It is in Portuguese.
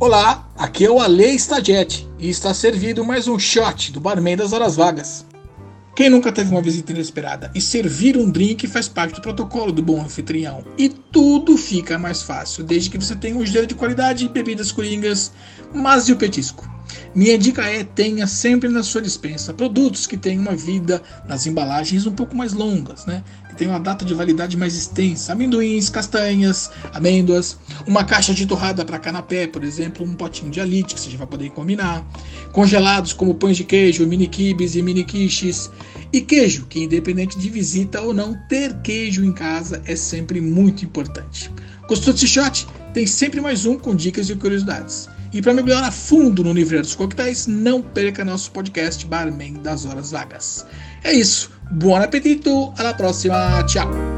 Olá, aqui é o Ale Stagete e está servido mais um shot do Barman das Horas Vagas. Quem nunca teve uma visita inesperada e servir um drink faz parte do protocolo do bom anfitrião. E tudo fica mais fácil, desde que você tenha um gelo de qualidade, bebidas coringas, mas e o petisco? Minha dica é tenha sempre na sua dispensa produtos que tenham uma vida nas embalagens um pouco mais longas, né? Que tenham uma data de validade mais extensa. Amendoins, castanhas, amêndoas, uma caixa de torrada para canapé, por exemplo, um potinho de alite que você já vai poder combinar. Congelados como pães de queijo, mini kibes e mini quiches. E queijo, que independente de visita ou não, ter queijo em casa é sempre muito importante. Gostou desse shot? Tem sempre mais um com dicas e curiosidades. E para mergulhar a fundo no universo dos coquetéis, não perca nosso podcast Barman das Horas Vagas. É isso. Bom apetito, até a próxima. Tchau.